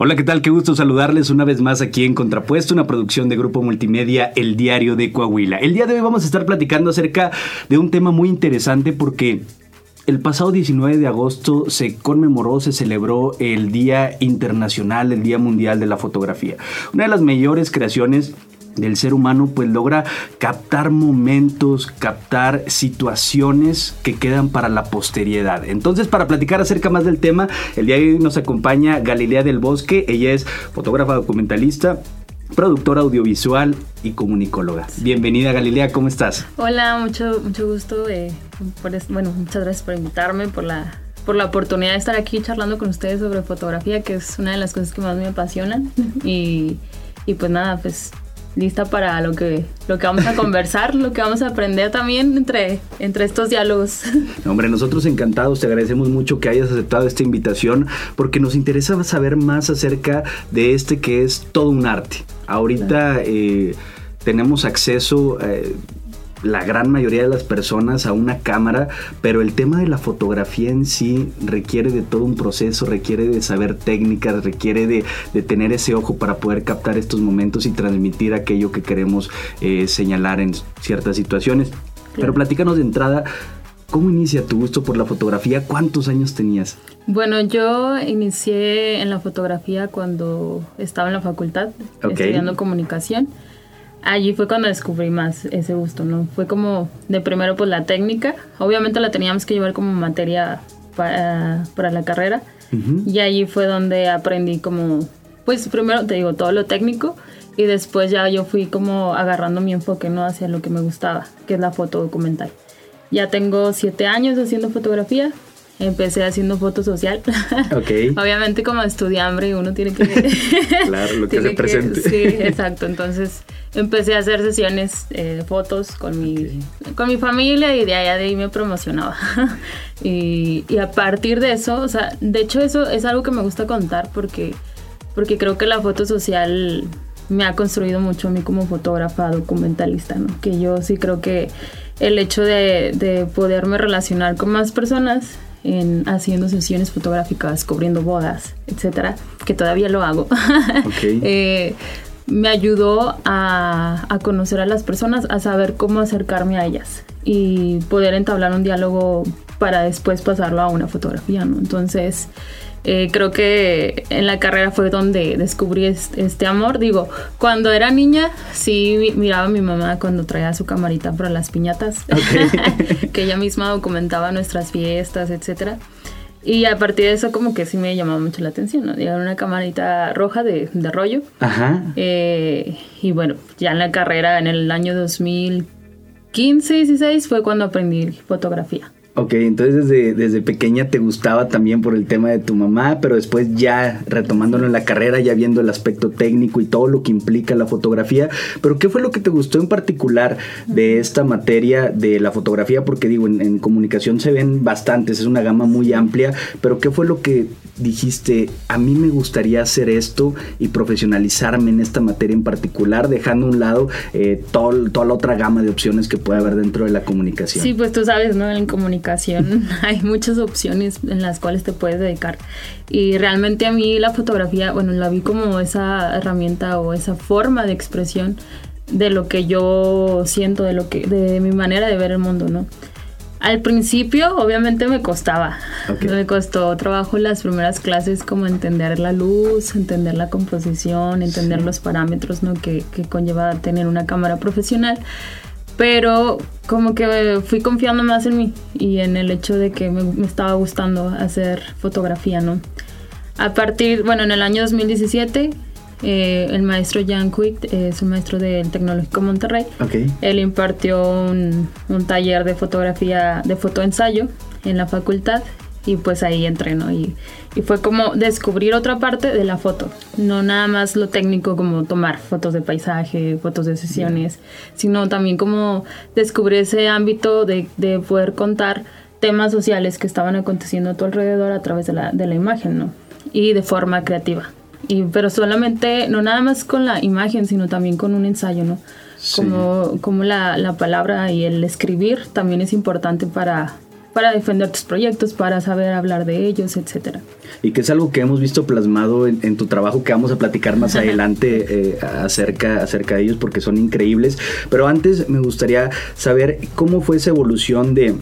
Hola, ¿qué tal? Qué gusto saludarles una vez más aquí en Contrapuesto, una producción de Grupo Multimedia El Diario de Coahuila. El día de hoy vamos a estar platicando acerca de un tema muy interesante porque el pasado 19 de agosto se conmemoró, se celebró el Día Internacional, el Día Mundial de la Fotografía. Una de las mayores creaciones del ser humano pues logra captar momentos, captar situaciones que quedan para la posteridad. Entonces para platicar acerca más del tema, el día de hoy nos acompaña Galilea del Bosque, ella es fotógrafa documentalista, productora audiovisual y comunicóloga. Bienvenida Galilea, ¿cómo estás? Hola, mucho, mucho gusto. Eh, bueno, muchas gracias por invitarme, por la, por la oportunidad de estar aquí charlando con ustedes sobre fotografía, que es una de las cosas que más me apasionan. Y, y pues nada, pues lista para lo que, lo que vamos a conversar, lo que vamos a aprender también entre, entre estos diálogos. Hombre, nosotros encantados, te agradecemos mucho que hayas aceptado esta invitación porque nos interesa saber más acerca de este que es todo un arte. Ahorita eh, tenemos acceso... Eh, la gran mayoría de las personas a una cámara, pero el tema de la fotografía en sí requiere de todo un proceso, requiere de saber técnicas, requiere de, tener ese ojo para poder captar estos momentos y transmitir aquello que queremos eh, señalar en ciertas situaciones. Pero platícanos de entrada, ¿cómo inicia tu gusto por la fotografía? ¿Cuántos años tenías? Bueno, yo inicié en la fotografía cuando estaba en la facultad, estudiando comunicación allí fue cuando descubrí más ese gusto, ¿no? Fue como de primero pues la técnica, obviamente la teníamos que llevar como materia para, para la carrera y allí fue donde aprendí como, pues primero te digo todo lo técnico y después ya yo fui como agarrando mi enfoque, ¿no? Hacia lo que me gustaba, que es la foto documental. Ya tengo siete años haciendo fotografía, empecé haciendo foto social. Okay. Obviamente como estudiambre uno tiene que... claro, lo que se presente. Sí, exacto. Entonces empecé a hacer sesiones eh, de fotos con mi, con mi familia y de allá de ahí me promocionaba. y, y, a partir de eso, o sea, de hecho eso es algo que me gusta contar porque, porque creo que la foto social me ha construido mucho a mí como fotógrafa documentalista, ¿no? Que yo sí creo que el hecho de, de poderme relacionar con más personas en haciendo sesiones fotográficas, cubriendo bodas, etcétera, que todavía lo hago. eh, me ayudó a, a, conocer a las personas, a saber cómo acercarme a ellas y poder entablar un diálogo para después pasarlo a una fotografía, ¿no? Entonces, eh, creo que en la carrera fue donde descubrí este, amor. Digo, cuando era niña, sí miraba a mi mamá cuando traía su camarita para las piñatas, que ella misma documentaba nuestras fiestas, etcétera. Y a partir de eso como que sí me llamaba mucho la atención, ¿no? Llegar una camarita roja de, de rollo. Ajá. Eh, y bueno, ya en la carrera, en el año 2015, 16, fue cuando aprendí fotografía. Ok, entonces desde, desde pequeña te gustaba también por el tema de tu mamá, pero después ya retomándolo en la carrera, ya viendo el aspecto técnico y todo lo que implica la fotografía. Pero ¿qué fue lo que te gustó en particular de esta materia de la fotografía? Porque digo, en, en comunicación se ven bastantes, es una gama muy amplia, pero ¿qué fue lo que dijiste, a mí me gustaría hacer esto y profesionalizarme en esta materia en particular, dejando a un lado eh, toda la otra gama de opciones que puede haber dentro de la comunicación. Sí, pues tú sabes, ¿no? En comunicación hay muchas opciones en las cuales te puedes dedicar. Y realmente a mí la fotografía, bueno, la vi como esa herramienta o esa forma de expresión de lo que yo siento, de lo que, de mi manera de ver el mundo, ¿no? Al principio, obviamente, me costaba. Me costó trabajo en las primeras clases, como entender la luz, entender la composición, entender los parámetros ¿no? que, que conlleva tener una cámara profesional. Pero como que fui confiando más en mí y en el hecho de que me, me estaba gustando hacer fotografía, ¿no? A partir, bueno, en el año 2017 eh, el maestro Jan Quick es un maestro del Tecnológico Monterrey. Él impartió un, taller de fotografía, de fotoensayo en la facultad y pues ahí entré, ¿no? Y, fue como descubrir otra parte de la foto, no nada más lo técnico como tomar fotos de paisaje, fotos de sesiones, sino también como descubrir ese ámbito de, de, poder contar temas sociales que estaban aconteciendo a tu alrededor a través de la, de la imagen, ¿no? Y de forma creativa. Y, pero solamente, no nada más con la imagen, sino también con un ensayo, ¿no? Como, como la, la, palabra y el escribir también es importante para, para defender tus proyectos, para saber hablar de ellos, etcétera. Y que es algo que hemos visto plasmado en, tu trabajo, que vamos a platicar más adelante eh, acerca, acerca de ellos, porque son increíbles. Pero antes me gustaría saber cómo fue esa evolución de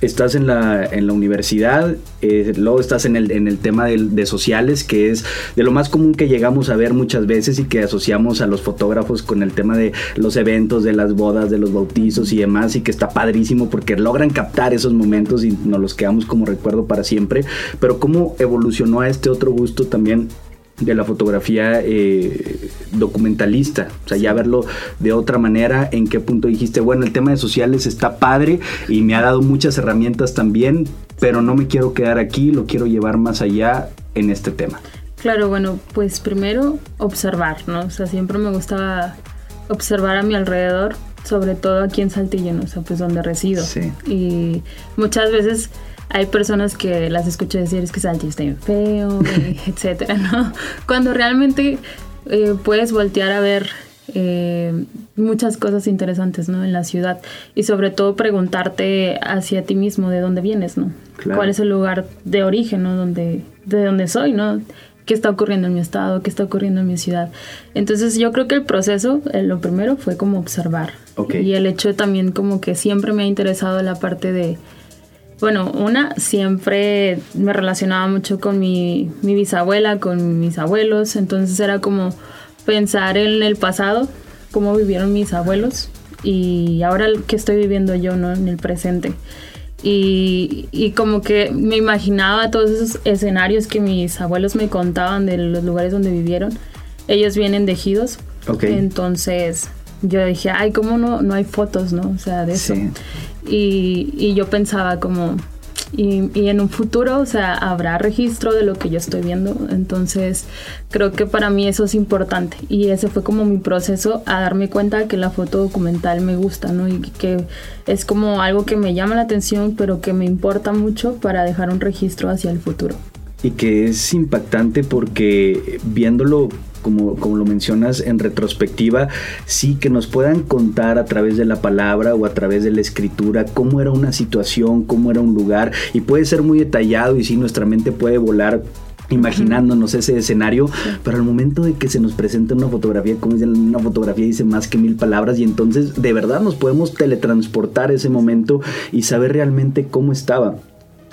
estás en la, en la universidad, eh, luego estás en el, en el tema de, sociales, que es de lo más común que llegamos a ver muchas veces y que asociamos a los fotógrafos con el tema de los eventos, de las bodas, de los bautizos y demás, y que está padrísimo porque logran captar esos momentos y nos los quedamos como recuerdo para siempre. Pero cómo evolucionó a este otro gusto también de la fotografía eh, documentalista, o sea, ya verlo de otra manera, en qué punto dijiste, bueno, el tema de sociales está padre y me ha dado muchas herramientas también, pero no me quiero quedar aquí, lo quiero llevar más allá en este tema. Claro, bueno, pues primero observar, ¿no? O sea, siempre me gustaba observar a mi alrededor, sobre todo aquí en Saltillo, ¿no? O sea, pues donde resido. Sí. Y muchas veces hay personas que las escucho decir es que Saltillo está bien feo, etcétera, ¿no? Cuando realmente eh, puedes voltear a ver eh, muchas cosas interesantes, ¿no? En la ciudad y sobre todo preguntarte hacia ti mismo de dónde vienes, ¿no? ¿Cuál es el lugar de origen, ¿no? Donde, de dónde soy, ¿no? qué está ocurriendo en mi estado, qué está ocurriendo en mi ciudad. Entonces yo creo que el proceso, eh, lo primero fue como observar. Y el hecho también como que siempre me ha interesado la parte de, bueno, una, siempre me relacionaba mucho con mi, bisabuela, con mis abuelos, entonces era como pensar en el pasado, cómo vivieron mis abuelos y ahora qué estoy viviendo yo, ¿no? En el presente. Y, y, como que me imaginaba todos esos escenarios que mis abuelos me contaban de los lugares donde vivieron. Ellos vienen de ejidos. Entonces yo dije, ay, ¿cómo no, no hay fotos, no? O sea, de eso. Y, yo pensaba como, y, en un futuro, o sea, habrá registro de lo que yo estoy viendo. Entonces, creo que para mí eso es importante. Y ese fue como mi proceso a darme cuenta que la foto documental me gusta, ¿no? Y que es como algo que me llama la atención, pero que me importa mucho para dejar un registro hacia el futuro. Y que es impactante porque viéndolo como, como lo mencionas en retrospectiva, sí que nos puedan contar a través de la palabra o a través de la escritura cómo era una situación, cómo era un lugar y puede ser muy detallado y sí nuestra mente puede volar imaginándonos ese escenario, pero al momento de que se nos presenta una fotografía, como dicen, una fotografía dice más que mil palabras y entonces de verdad nos podemos teletransportar ese momento y saber realmente cómo estaba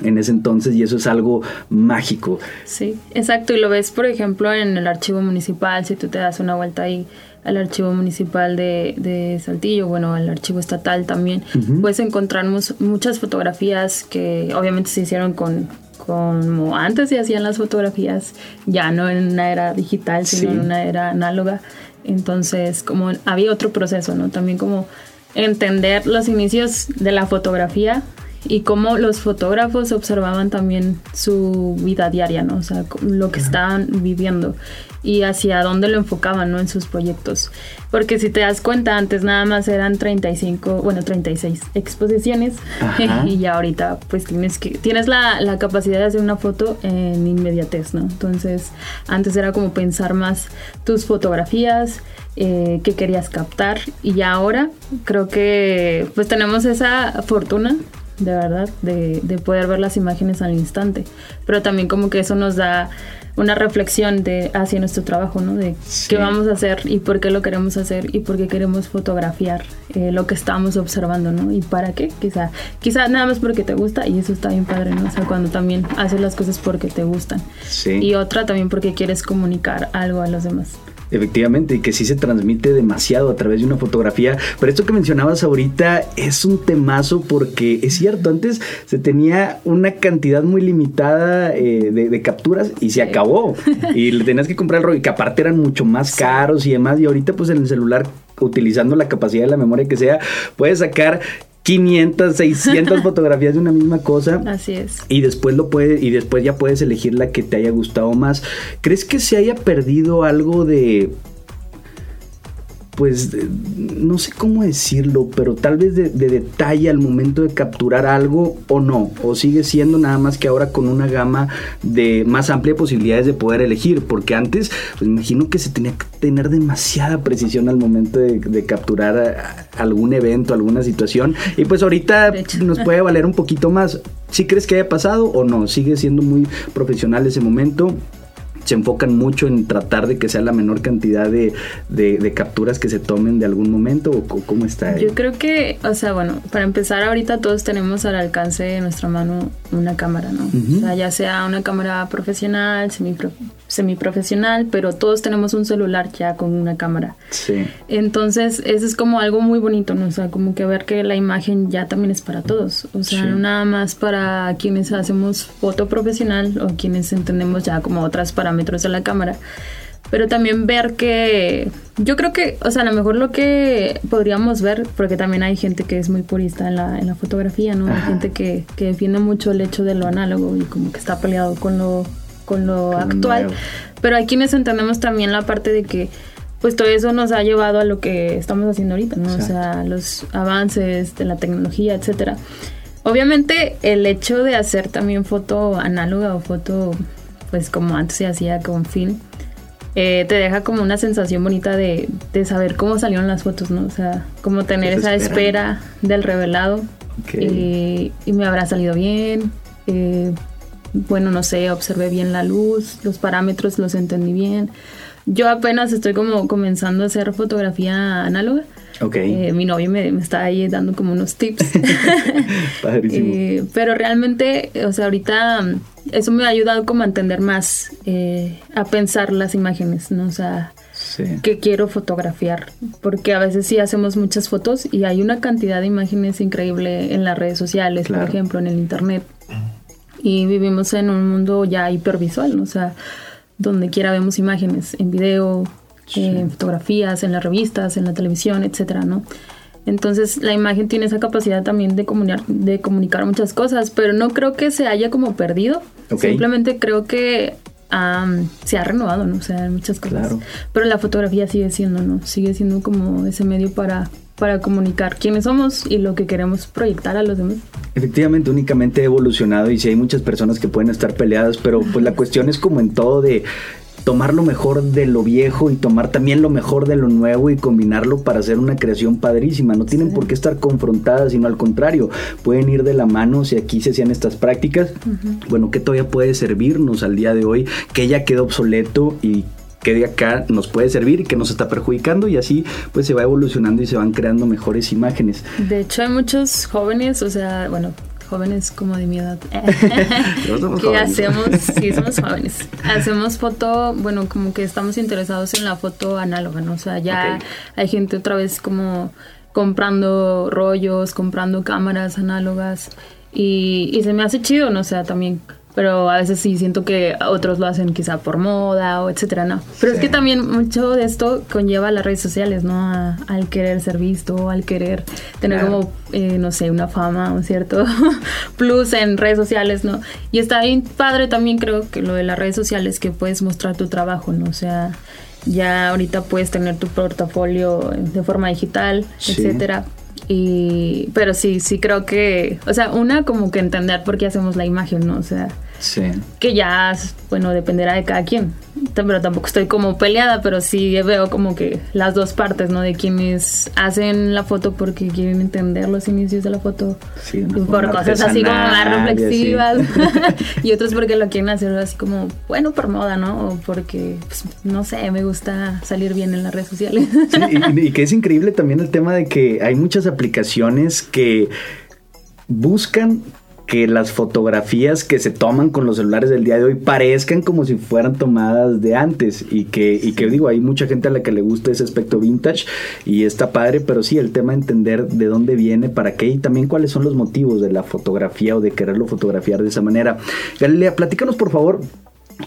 en ese entonces y eso es algo mágico. Sí, exacto. Y lo ves, por ejemplo, en el archivo municipal, si tú te das una vuelta ahí al archivo municipal de, de Saltillo, bueno, al archivo estatal también, puedes encontrar muchas fotografías que obviamente se hicieron con, como antes se hacían las fotografías, ya no en una era digital, sino en una era análoga. Entonces, como había otro proceso, ¿no? También como entender los inicios de la fotografía y cómo los fotógrafos observaban también su vida diaria, ¿no? O sea, lo que estaban viviendo y hacia dónde lo enfocaban, ¿no? En sus proyectos. Porque si te das cuenta, antes nada más eran 35, bueno, 36 exposiciones y ya ahorita pues tienes que tienes la, la, capacidad de hacer una foto en inmediatez, ¿no? Entonces, antes era como pensar más tus fotografías, eh, que querías captar y ahora creo que pues tenemos esa fortuna de verdad, de, de, poder ver las imágenes al instante. Pero también como que eso nos da una reflexión de hacia nuestro trabajo, ¿no? De qué vamos a hacer y por qué lo queremos hacer y por qué queremos fotografiar eh, lo que estamos observando, ¿no? Y para qué, quizá, quizá nada más porque te gusta y eso está bien padre, ¿no? O sea, cuando también haces las cosas porque te gustan. Y otra también porque quieres comunicar algo a los demás. Efectivamente, y que sí se transmite demasiado a través de una fotografía. Pero esto que mencionabas ahorita es un temazo porque es cierto, antes se tenía una cantidad muy limitada eh, de, capturas y se acabó. Y le tenías que comprar el rollo, y que aparte eran mucho más caros y demás. Y ahorita pues en el celular utilizando la capacidad de la memoria que sea, puedes sacar 500, 600 fotografías de una misma cosa. Así es. Y después lo puedes y después ya puedes elegir la que te haya gustado más. ¿Crees que se haya perdido algo de pues no sé cómo decirlo, pero tal vez de, detalle al momento de capturar algo o no, o sigue siendo nada más que ahora con una gama de más amplia posibilidades de poder elegir, porque antes, pues imagino que se tenía que tener demasiada precisión al momento de, capturar algún evento, alguna situación, y pues ahorita nos puede valer un poquito más. ¿Sí crees que haya pasado o no? Sigue siendo muy profesional ese momento se enfocan mucho en tratar de que sea la menor cantidad de, de, capturas que se tomen de algún momento o cómo está? Yo creo que, o sea, bueno, para empezar ahorita todos tenemos al alcance de nuestra mano una cámara, ¿no? O sea, ya sea una cámara profesional, semiprofesional, pero todos tenemos un celular ya con una cámara. Sí. Entonces, eso es como algo muy bonito, ¿no? O sea, como que ver que la imagen ya también es para todos. O sea, no nada más para quienes hacemos foto profesional o quienes entendemos ya como otras parámetros metros de la cámara. Pero también ver que yo creo que, o sea, a lo mejor lo que podríamos ver, porque también hay gente que es muy purista en la, en la fotografía, ¿no? Hay gente que, que, defiende mucho el hecho de lo análogo y como que está peleado con lo, con lo actual. Pero hay quienes entendemos también la parte de que pues todo eso nos ha llevado a lo que estamos haciendo ahorita, ¿no? O sea, los avances de la tecnología, etcétera. Obviamente el hecho de hacer también foto análoga o foto pues como antes se hacía con film, eh, te deja como una sensación bonita de, saber cómo salieron las fotos, ¿no? O sea, como tener esa espera del revelado. Eh, y me habrá salido bien. Eh, bueno, no sé, observé bien la luz, los parámetros los entendí bien. Yo apenas estoy como comenzando a hacer fotografía análoga. Okay. mi novio me, está ahí dando como unos tips. pero realmente, o sea, ahorita eso me ha ayudado como a entender más, eh, a pensar las imágenes, ¿no? O sea, que quiero fotografiar, porque a veces sí hacemos muchas fotos y hay una cantidad de imágenes increíble en las redes sociales, por ejemplo, en el internet. Y vivimos en un mundo ya hipervisual, ¿no? o sea, donde quiera vemos imágenes, en video, en fotografías, en las revistas, en la televisión, etcétera, ¿no? Entonces la imagen tiene esa capacidad también de comunicar, de comunicar muchas cosas, pero no creo que se haya como perdido. Simplemente creo que se ha renovado, ¿no? O sea, muchas cosas. Pero la fotografía sigue siendo, ¿no? Sigue siendo como ese medio para, para comunicar quiénes somos y lo que queremos proyectar a los demás. Efectivamente, únicamente ha evolucionado y sí hay muchas personas que pueden estar peleadas, pero pues la cuestión es como en todo de tomar lo mejor de lo viejo y tomar también lo mejor de lo nuevo y combinarlo para hacer una creación padrísima. No tienen por qué estar confrontadas, sino al contrario, pueden ir de la mano si aquí se hacían estas prácticas. Bueno, que todavía puede servirnos al día de hoy, que ya quedó obsoleto y que de acá nos puede servir y que nos está perjudicando y así pues se va evolucionando y se van creando mejores imágenes. De hecho hay muchos jóvenes, o sea, bueno, jóvenes como de mi edad, que hacemos, sí, somos jóvenes, hacemos foto, bueno, como que estamos interesados en la foto análoga, ¿no? O sea, ya hay gente otra vez como comprando rollos, comprando cámaras análogas y, y se me hace chido, ¿no? O sea, también pero a veces sí siento que otros lo hacen quizá por moda o etcétera, no. Pero es que también mucho de esto conlleva las redes sociales, ¿no? al querer ser visto, al querer tener como, eh, no sé, una fama, un cierto plus en redes sociales, ¿no? Y está bien padre también creo que lo de las redes sociales que puedes mostrar tu trabajo, ¿no? O sea, ya ahorita puedes tener tu portafolio de forma digital, etcétera y, pero sí, sí creo que, o sea, una como que entender por qué hacemos la imagen, ¿no? O sea, sí. que ya, bueno, dependerá de cada quien. Pero tampoco estoy como peleada, pero sí veo como que las dos partes, ¿no? De quienes hacen la foto porque quieren entender los inicios de la foto sí, por cosas así como más reflexivas y, otros porque lo quieren hacer así como, bueno, por moda, ¿no? O porque, pues, no sé, me gusta salir bien en las redes sociales. Sí, y, y que es increíble también el tema de que hay muchas aplicaciones que buscan que las fotografías que se toman con los celulares del día de hoy parezcan como si fueran tomadas de antes y que, y que digo, hay mucha gente a la que le gusta ese aspecto vintage y está padre, pero sí, el tema de entender de dónde viene, para qué y también cuáles son los motivos de la fotografía o de quererlo fotografiar de esa manera. Galilea, platícanos por favor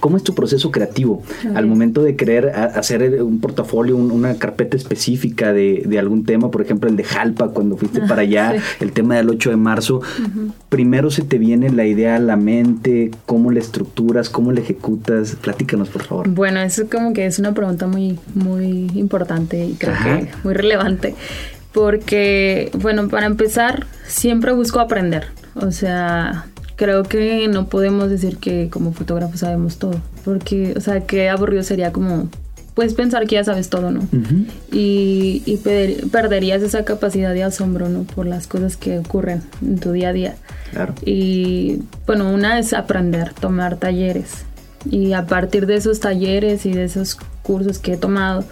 ¿Cómo es tu proceso creativo al momento de querer hacer un portafolio, una carpeta específica de, algún tema? Por ejemplo, el de Jalpa, cuando fuiste para allá, el tema del 8 de marzo. Primero se te viene la idea a la mente, cómo la estructuras, cómo la ejecutas. Platícanos, por favor. Bueno, eso como que es una pregunta muy, muy importante y creo que muy relevante. Porque, bueno, para empezar, siempre busco aprender. O sea, creo que no podemos decir que como fotógrafos sabemos todo, porque, o sea, qué aburrido sería como, puedes pensar que ya sabes todo, ¿no? Y, y perderías esa capacidad de asombro, ¿no? Por las cosas que ocurren en tu día a día. Claro. Y bueno, una es aprender, tomar talleres. Y a partir de esos talleres y de esos cursos que he tomado,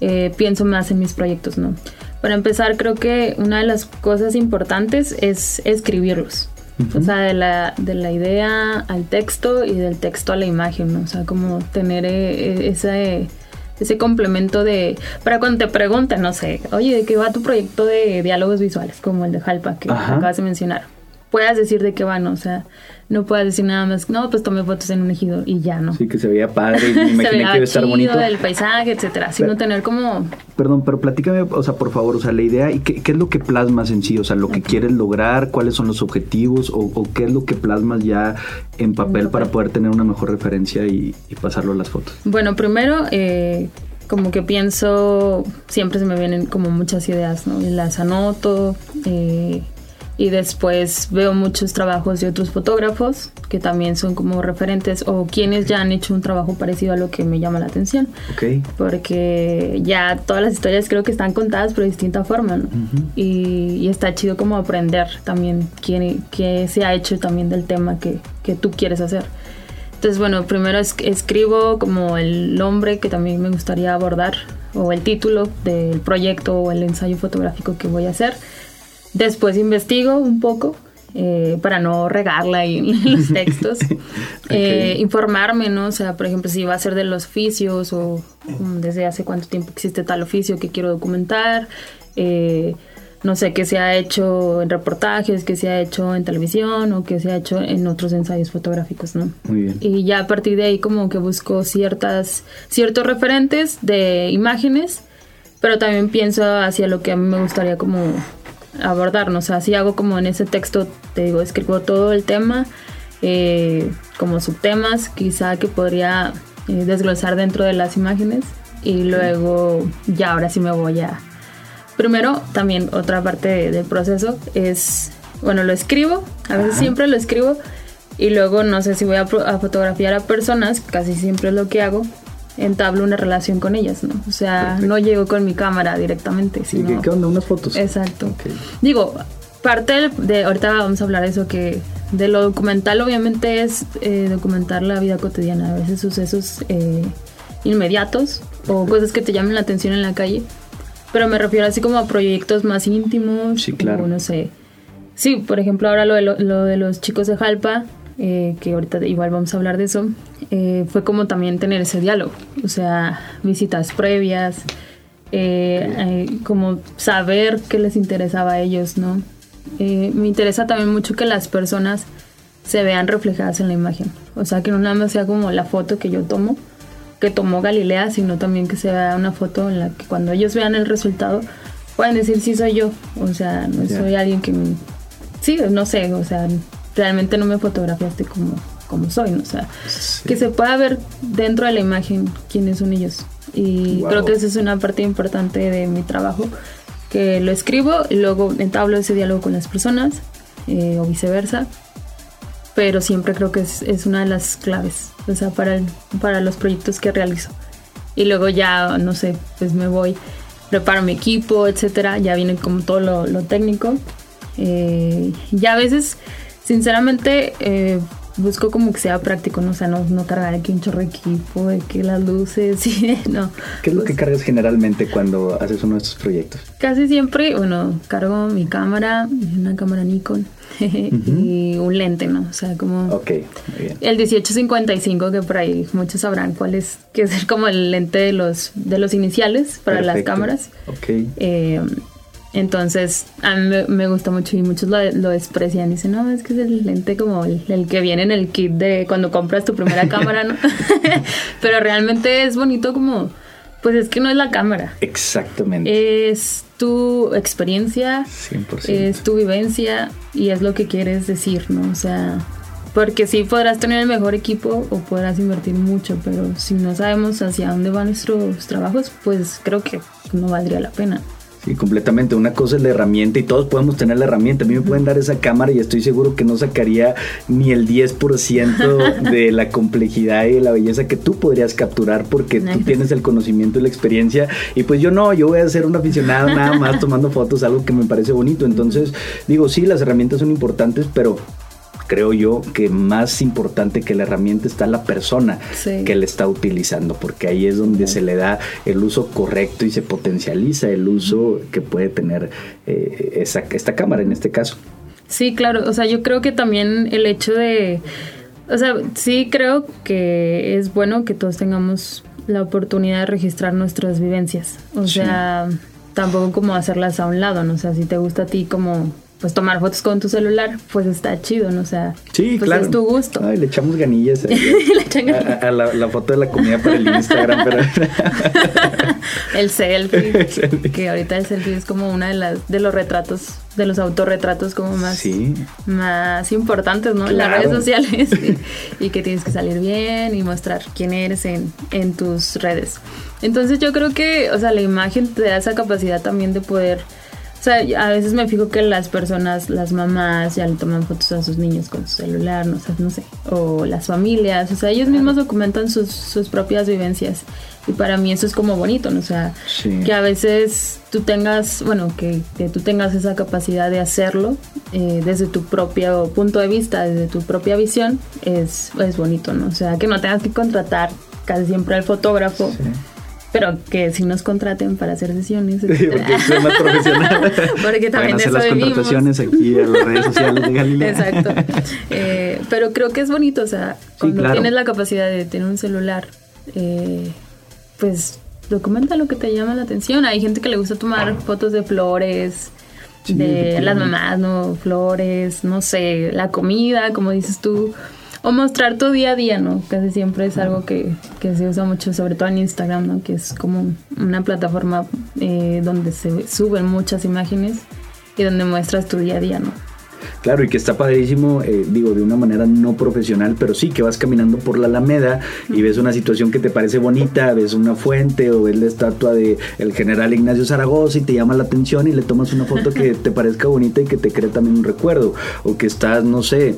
eh, pienso más en mis proyectos, ¿no? Para empezar, creo que una de las cosas importantes es escribirlos. O sea, de la, de la idea al texto y del texto a la imagen, ¿no? O sea, como tener eh, ese, ese complemento de... Para cuando te pregunten, no sé, oye, ¿de qué va tu proyecto de diálogos visuales? Como el de Jalpa que acabas de mencionar. Puedas decir de qué van, O sea, no puedes decir nada más, no, pues tomé fotos en un ejido y ya, ¿no? Sí, que se veía padre, y me imaginé que iba estar bonito. del paisaje, etcétera, sino tener como... Perdón, pero platícame, o sea, por favor, o sea, la idea, ¿y qué, es lo que plasmas en sí? O sea, lo que quieres lograr, cuáles son los objetivos, o, qué es lo que plasmas ya en papel, para poder tener una mejor referencia y, pasarlo a las fotos. Bueno, primero, eh, como que pienso, siempre se me vienen como muchas ideas, ¿no? Y las anoto, eh, y después veo muchos trabajos de otros fotógrafos que también son como referentes o quienes ya han hecho un trabajo parecido a lo que me llama la atención. Okay. Porque ya todas las historias creo que están contadas pero de distinta forma, ¿no? y, está chido como aprender también qué, qué, se ha hecho también del tema que, que tú quieres hacer. Entonces, bueno, primero es, escribo como el nombre que también me gustaría abordar o el título del proyecto o el ensayo fotográfico que voy a hacer Después investigo un poco eh, para no regarla ahí en los textos. Eh, informarme, ¿no? O sea, por ejemplo, si va a ser de los oficios o mm, desde hace cuánto tiempo existe tal oficio que quiero documentar. Eh, no sé, qué se ha hecho en reportajes, qué se ha hecho en televisión o qué se ha hecho en otros ensayos fotográficos, ¿no? Muy bien. Y ya a partir de ahí como que busco ciertas, ciertos referentes de imágenes, pero también pienso hacia lo que a mí me gustaría como abordarnos. O sea, así hago como en ese texto, te digo, escribo todo el tema, eh, como subtemas, quizá que podría eh, desglosar dentro de las imágenes y luego ya ahora sí me voy a... Primero, también otra parte del proceso es, bueno, lo escribo, a veces siempre lo escribo y luego no sé si voy a, a fotografiar a personas, casi siempre es lo que hago, entablo una relación con ellas, ¿no? O sea, no llego con mi cámara directamente, sino... ¿Qué onda? ¿Unas fotos? Exacto. Digo, parte de, ahorita vamos a hablar de eso, que de lo documental obviamente es eh, documentar la vida cotidiana, a veces sucesos eh, inmediatos o cosas que te llamen la atención en la calle, pero me refiero así como a proyectos más íntimos, sí, claro. no sé. Sí, por ejemplo, ahora lo de, lo de los chicos de Jalpa, eh, que ahorita igual vamos a hablar de eso, eh, fue como también tener ese diálogo, o sea, visitas previas, eh, como saber qué les interesaba a ellos, ¿no? me interesa también mucho que las personas se vean reflejadas en la imagen, o sea, que no nada más sea como la foto que yo tomo, que tomó Galilea, sino también que se vea una foto en la que cuando ellos vean el resultado puedan decir sí soy yo, o sea, no soy alguien que... Sí, no sé, o sea, realmente no me fotografiaste como, como soy, ¿no? O sea, que se pueda ver dentro de la imagen quiénes son ellos. Y creo que esa es una parte importante de mi trabajo, que lo escribo y luego entablo ese diálogo con las personas eh, o viceversa. Pero siempre creo que es, es, una de las claves, o sea, para, para los proyectos que realizo. Y luego ya, no sé, pues me voy, preparo mi equipo, etcétera, ya viene como todo lo, lo técnico. Eh, ya a veces sinceramente eh, busco como que sea práctico, ¿no? O sea, no, no cargar aquí un chorro de equipo, de que las luces, y no. ¿Qué es lo que cargas generalmente cuando haces uno de estos proyectos? Casi siempre, bueno, cargo mi cámara, una cámara Nikon y un lente, ¿no? O sea, como... Ok, muy bien. El 1855, que por ahí muchos sabrán cuál es, que es como el lente de los, de los iniciales para las cámaras. Ok. Eh, Entonces, a mí me, gusta mucho y muchos lo, lo, desprecian. Dicen, no, es que es el lente como el, el, que viene en el kit de cuando compras tu primera cámara, ¿no? Pero realmente es bonito como, pues es que no es la cámara. Exactamente. Es tu experiencia, 100%. es tu vivencia y es lo que quieres decir, ¿no? O sea, porque sí podrás tener el mejor equipo o podrás invertir mucho, pero si no sabemos hacia dónde van nuestros trabajos, pues creo que no valdría la pena. Sí, completamente. Una cosa es la herramienta y todos podemos tener la herramienta. A mí me pueden dar esa cámara y estoy seguro que no sacaría ni el 10% de la complejidad y de la belleza que tú podrías capturar porque tú tienes el conocimiento y la experiencia. Y pues yo no, yo voy a ser un aficionado nada más tomando fotos, algo que me parece bonito. Entonces, digo, sí, las herramientas son importantes, pero creo yo que más importante que la herramienta está la persona que la está utilizando, porque ahí es donde se le da el uso correcto y se potencializa el uso que puede tener eh, esa, esta cámara en este caso. Sí, claro, o sea, yo creo que también el hecho de, o sea, sí creo que es bueno que todos tengamos la oportunidad de registrar nuestras vivencias, o sea, tampoco como hacerlas a un lado, ¿no? O sea, si te gusta a ti como pues tomar fotos con tu celular, pues está chido, ¿no? O sea, sí, pues claro. es tu gusto. Ay, le echamos ganillas, A, la, foto de la comida para el Instagram, pero... el, selfie, que ahorita el selfie es como una de las de los retratos, de los autorretratos como más, más importantes, ¿no? En las redes sociales y, que tienes que salir bien y mostrar quién eres en, en tus redes. Entonces yo creo que, o sea, la imagen te da esa capacidad también de poder sea, a veces me fijo que las personas, las mamás, ya le toman fotos a sus niños con su celular, no sé, no sé, o las familias, o sea, ellos mismos documentan sus, sus propias vivencias. Y para mí eso es como bonito, ¿no? O sea, que a veces tú tengas, bueno, que, que, tú tengas esa capacidad de hacerlo eh, desde tu propio punto de vista, desde tu propia visión, es, es bonito, ¿no? O sea, que no tengas que contratar casi siempre al fotógrafo. Sí pero que si nos contraten para hacer sesiones. porque es más profesional. porque también hacer las contrataciones aquí en las redes sociales de Galilea. Exacto. Eh, pero creo que es bonito, o sea, cuando tienes la capacidad de tener un celular, eh, pues documenta lo que te llama la atención. Hay gente que le gusta tomar fotos de flores, de las mamás, ¿no? Flores, no sé, la comida, como dices tú o mostrar tu día a día, ¿no? Casi siempre es algo que, se usa mucho, sobre todo en Instagram, ¿no? Que es como una plataforma eh, donde se suben muchas imágenes y donde muestras tu día a día, ¿no? Claro, y que está padrísimo, eh, digo, de una manera no profesional, pero sí que vas caminando por la Alameda y ves una situación que te parece bonita, ves una fuente o ves la estatua de el general Ignacio Zaragoza y te llama la atención y le tomas una foto que te parezca bonita y que te cree también un recuerdo. O que estás, no sé,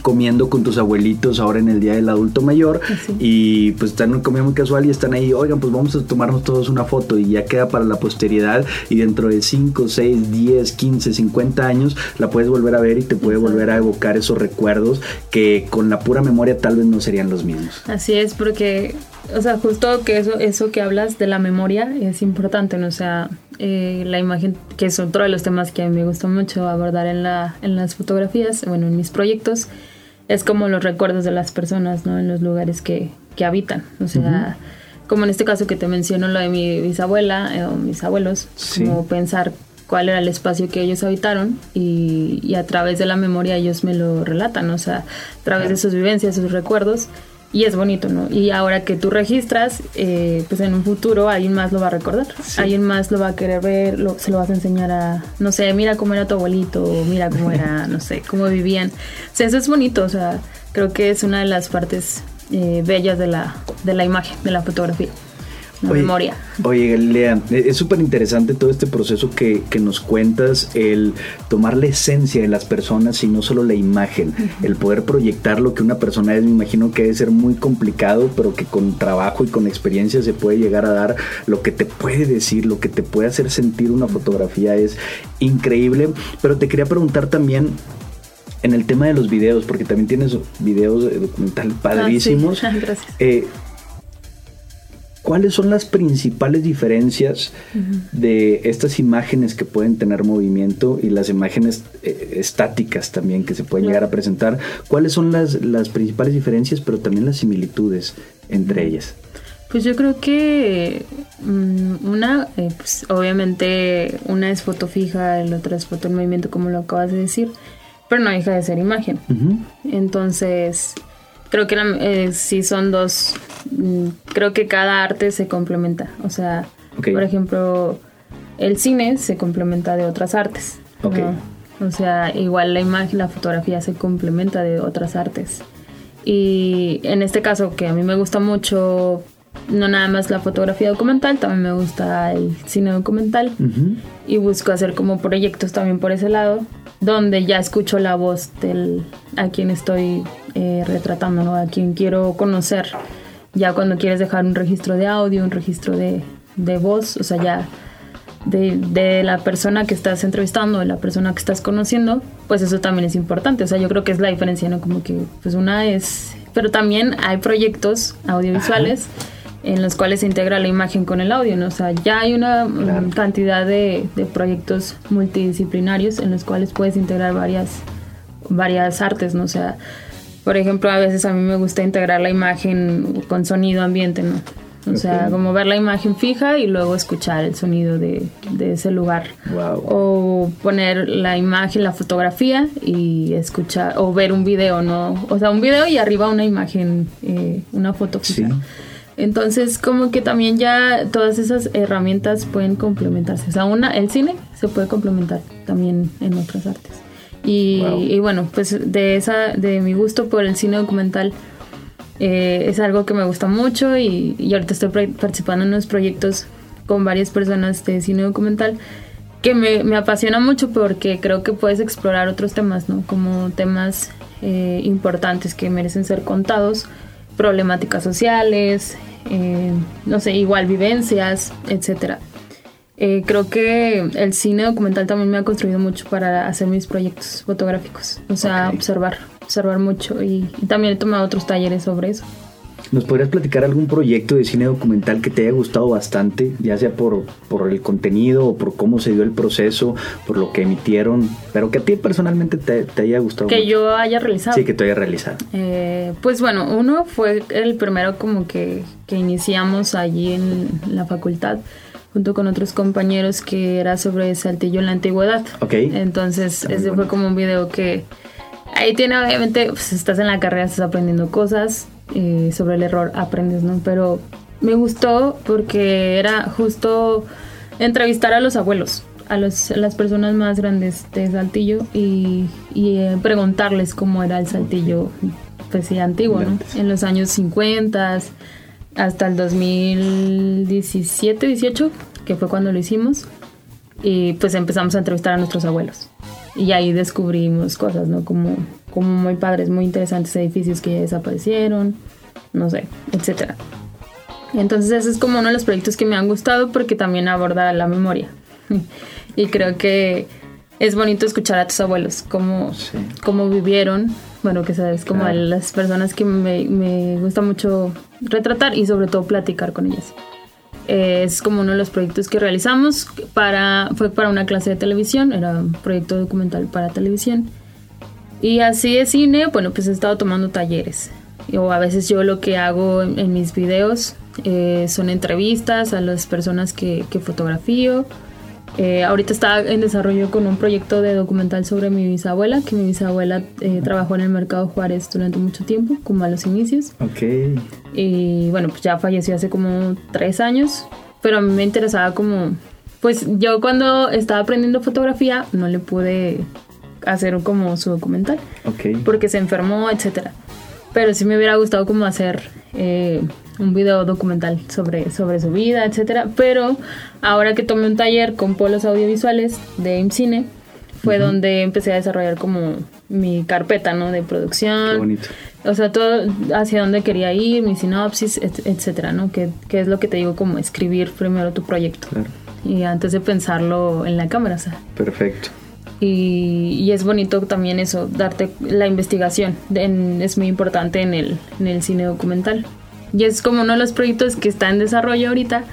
comiendo con tus abuelitos ahora en el Día del Adulto Mayor y pues están en comida muy casual y están ahí, oigan, pues vamos a tomarnos todos una foto y ya queda para la posteridad y dentro de 5, 6, 10, 15, 50 años la puedes volver a ver y te puede volver a evocar esos recuerdos que con la pura memoria tal vez no serían los mismos. Así es, porque, o sea, justo que eso, eso que hablas de la memoria es importante, ¿no? O sea, eh, la imagen, que es otro de los temas que a mí me gusta mucho abordar en, la, en las fotografías, bueno, en mis proyectos, es como los recuerdos de las personas, ¿no? En los lugares que, que habitan. O sea, como en este caso que te menciono, lo de mi bisabuela eh, o mis abuelos, como pensar cuál era el espacio que ellos habitaron y, y, a través de la memoria ellos me lo relatan, o sea, a través de sus vivencias, sus recuerdos, y es bonito, ¿no? Y ahora que tú registras, eh, pues en un futuro alguien más lo va a recordar, alguien más lo va a querer ver, lo, se lo vas a enseñar a, no sé, mira cómo era tu abuelito, mira cómo era, no sé, cómo vivían. O sea, eso es bonito, o sea, creo que es una de las partes eh, bellas de la, de la imagen, de la fotografía memoria. Oye, Lea, e, es súper interesante todo este proceso que, nos cuentas, el tomar la esencia de las personas y no solo la imagen, el poder proyectar lo que una persona es, me imagino que debe ser muy complicado, pero que con trabajo y con experiencia se puede llegar a dar lo que te puede decir, lo que te puede hacer sentir una fotografía es increíble, pero te quería preguntar también en el tema de los videos, porque también tienes videos documental ah, padrísimos. Gracias. Eh, ¿Cuáles son las principales diferencias de estas imágenes que pueden tener movimiento y las imágenes eh, estáticas también que se pueden llegar a presentar? ¿Cuáles son las, las principales diferencias, pero también las similitudes entre ellas? Pues yo creo que mm, una, eh, pues obviamente una es foto fija, el otro es foto en movimiento, como lo acabas de decir, pero no deja de ser imagen. Entonces, creo que eh, sí son dos, mm, creo que cada arte se complementa. O sea, por ejemplo, el cine se complementa de otras artes. O sea, igual la imagen, la fotografía se complementa de otras artes. Y en este caso, que a mí me gusta mucho no nada más la fotografía documental, también me gusta el cine documental y busco hacer como proyectos también por ese lado, donde ya escucho la voz del a quien estoy eh, retratando, ¿no? a quien quiero conocer. Ya cuando quieres dejar un registro de audio, un registro de, de voz, o sea, ya de, de, la persona que estás entrevistando, de la persona que estás conociendo, pues eso también es importante. O sea, yo creo que es la diferencia, ¿no? Como que, pues una es... Pero también hay proyectos audiovisuales en los cuales se integra la imagen con el audio, ¿no? O sea, ya hay una mm, cantidad de, de, proyectos multidisciplinarios en los cuales puedes integrar varias, varias artes, ¿no? O sea, por ejemplo, a veces a mí me gusta integrar la imagen con sonido ambiente, ¿no? O sea, como ver la imagen fija y luego escuchar el sonido de, de ese lugar. Wow. O poner la imagen, la fotografía y escuchar, o ver un video, ¿no? O sea, un video y arriba una imagen, eh, una foto fija. Sí. Entonces, como que también ya todas esas herramientas pueden complementarse. O sea, una, el cine se puede complementar también en otras artes. Y, y bueno, pues de esa, de mi gusto por el cine documental, eh, es algo que me gusta mucho y, y, ahorita estoy participando en unos proyectos con varias personas de cine documental que me, me, apasiona mucho porque creo que puedes explorar otros temas, ¿no? Como temas eh, importantes que merecen ser contados, problemáticas sociales, eh, no sé, igual vivencias, etcétera. Eh, creo que el cine documental también me ha construido mucho para hacer mis proyectos fotográficos, o sea, okay. observar, observar mucho y, y, también he tomado otros talleres sobre eso. ¿Nos podrías platicar algún proyecto de cine documental que te haya gustado bastante, ya sea por, por el contenido o por cómo se dio el proceso, por lo que emitieron, pero que a ti personalmente te, te haya gustado? Que mucho? yo haya realizado. Sí, que te haya realizado. Eh, pues bueno, uno fue el primero como que, que iniciamos allí en la facultad junto con otros compañeros que era sobre Saltillo en la antigüedad. Ok. Entonces, ese bueno. fue como un video que ahí tiene obviamente, pues estás en la carrera, estás aprendiendo cosas, eh, sobre el error aprendes, ¿no? Pero me gustó porque era justo entrevistar a los abuelos, a, los, a las personas más grandes de Saltillo y, y eh, preguntarles cómo era el Saltillo, pues sí, antiguo, ¿no? En los años 50 hasta el 2017, 18, que fue cuando lo hicimos. Y pues empezamos a entrevistar a nuestros abuelos. Y ahí descubrimos cosas, ¿no? Como, como muy padres, muy interesantes edificios que ya desaparecieron, no sé, etcétera. Entonces ese es como uno de los proyectos que me han gustado porque también aborda la memoria. y creo que es bonito escuchar a tus abuelos, cómo, sí. cómo vivieron, bueno, que sabes, como claro. las personas que me, me, gusta mucho retratar y sobre todo platicar con ellas. Eh, es como uno de los proyectos que realizamos, para, fue para una clase de televisión, era un proyecto documental para televisión. Y así de cine, bueno, pues he estado tomando talleres. O a veces yo lo que hago en, en mis videos eh, son entrevistas a las personas que, que fotografío. Eh, ahorita está en desarrollo con un proyecto de documental sobre mi bisabuela, que mi bisabuela eh, trabajó en el mercado Juárez durante mucho tiempo, como a los inicios. Ok. Y bueno, pues ya falleció hace como tres años, pero a mí me interesaba como, pues yo cuando estaba aprendiendo fotografía no le pude hacer como su documental, okay. porque se enfermó, etcétera. Pero sí me hubiera gustado como hacer eh, un video documental sobre, sobre su vida, etcétera. Pero ahora que tomé un taller con polos audiovisuales de IMCINE, fue uh -huh. donde empecé a desarrollar como mi carpeta, ¿no? De producción. Qué bonito. O sea, todo hacia dónde quería ir, mi sinopsis, et etcétera, ¿no? Que, que, es lo que te digo, como escribir primero tu proyecto. Claro. Y antes de pensarlo en la cámara, o sea. Perfecto. Y, y, es bonito también eso, darte la investigación, en, es muy importante en el, en el cine documental. Y es como uno de los proyectos que está en desarrollo ahorita,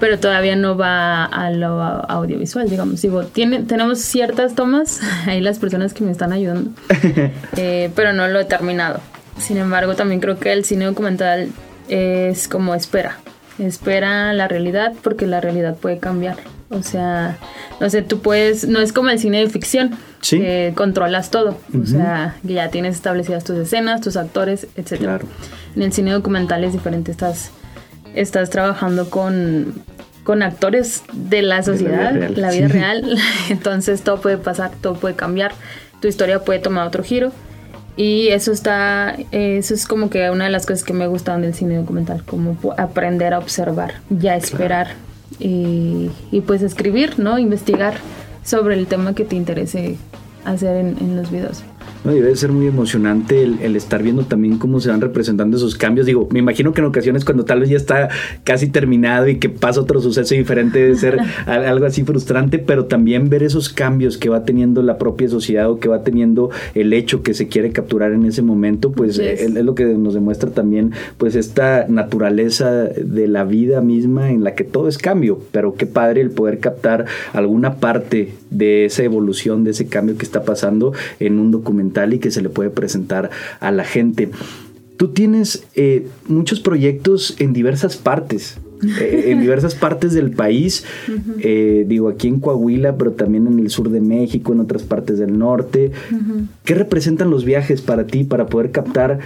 pero todavía no va a lo audiovisual, digamos. Digo, tiene, tenemos ciertas tomas, ahí las personas que me están ayudando, eh, pero no lo he terminado. Sin embargo, también creo que el cine documental es como espera. espera la realidad porque la realidad puede cambiar. O sea, no sé, tú puedes, no es como el cine de ficción, que controlas todo, o sea, que ya tienes establecidas tus escenas, tus actores, etc. Claro. En el cine documental es diferente, estás, estás trabajando con, con actores de la sociedad, la vida real, entonces todo puede pasar, todo puede cambiar, tu historia puede tomar otro giro. Y eso está, eso es como que una de las cosas que me gustan del cine documental, como aprender a observar, ya esperar y, y, pues escribir, ¿no? Investigar sobre el tema que te interese hacer en, en los videos. No, debe ser muy emocionante el, estar viendo también cómo se van representando esos cambios. Digo, me imagino que en ocasiones cuando tal vez ya está casi terminado y que pasa otro suceso diferente debe ser algo así frustrante, pero también ver esos cambios que va teniendo la propia sociedad o que va teniendo el hecho que se quiere capturar en ese momento, pues es, lo que nos demuestra también pues esta naturaleza de la vida misma en la que todo es cambio, pero qué padre el poder captar alguna parte de esa evolución, de ese cambio que está pasando en un documental y que se le puede presentar a la gente. Tú tienes eh, muchos proyectos en diversas partes. Eh, en diversas partes del país, eh, digo aquí en Coahuila, pero también en el sur de México, en otras partes del norte. ¿Qué representan los viajes para ti para poder captar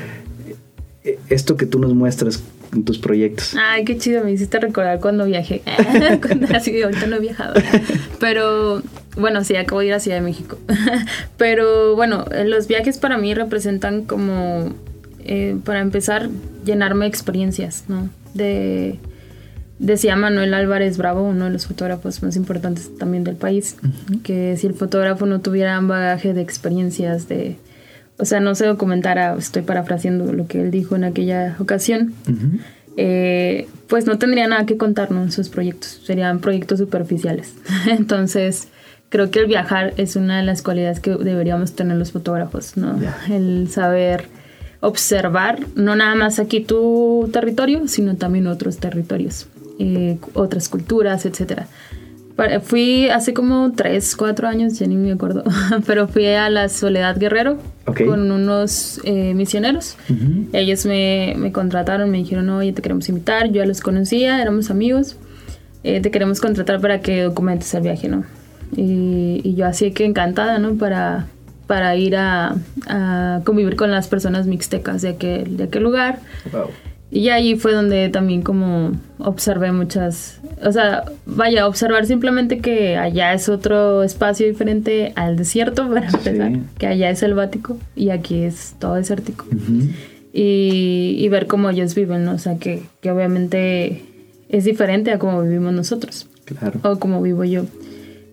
esto que tú nos muestras en tus proyectos? Ay, qué chido, me hiciste recordar cuando viajé. así ahorita no he viajado. Pero bueno, sí, acabo de ir a Ciudad de México. Pero bueno, los viajes para mí representan como, eh, para empezar, llenarme de experiencias, ¿no? De, decía Manuel Álvarez Bravo, uno de los fotógrafos más importantes también del país, que si el fotógrafo no tuviera un bagaje de experiencias, de, o sea, no se documentara, estoy parafraseando lo que él dijo en aquella ocasión, eh, pues no tendría nada que contarnos en sus proyectos, serían proyectos superficiales. Entonces, creo que el viajar es una de las cualidades que deberíamos tener los fotógrafos, ¿no? El saber observar, no nada más aquí tu territorio, sino también otros territorios, eh, otras culturas, etcétera. Fui hace como tres, cuatro años, ya ni me acuerdo, pero fui a la Soledad Guerrero con unos eh, misioneros. Ellos me, me, contrataron, me dijeron, oye, te queremos invitar, yo ya los conocía, éramos amigos, eh, te queremos contratar para que documentes el viaje, ¿no? Y, yo así que encantada, ¿no? Para, para ir a, convivir con las personas mixtecas de aquel, de aquel lugar. Y ahí fue donde también como observé muchas, o sea, vaya, observar simplemente que allá es otro espacio diferente al desierto, para empezar, que allá es selvático y aquí es todo desértico. y, y, ver cómo ellos viven, ¿no? O sea, que, que obviamente es diferente a cómo vivimos nosotros. Claro. O como vivo yo.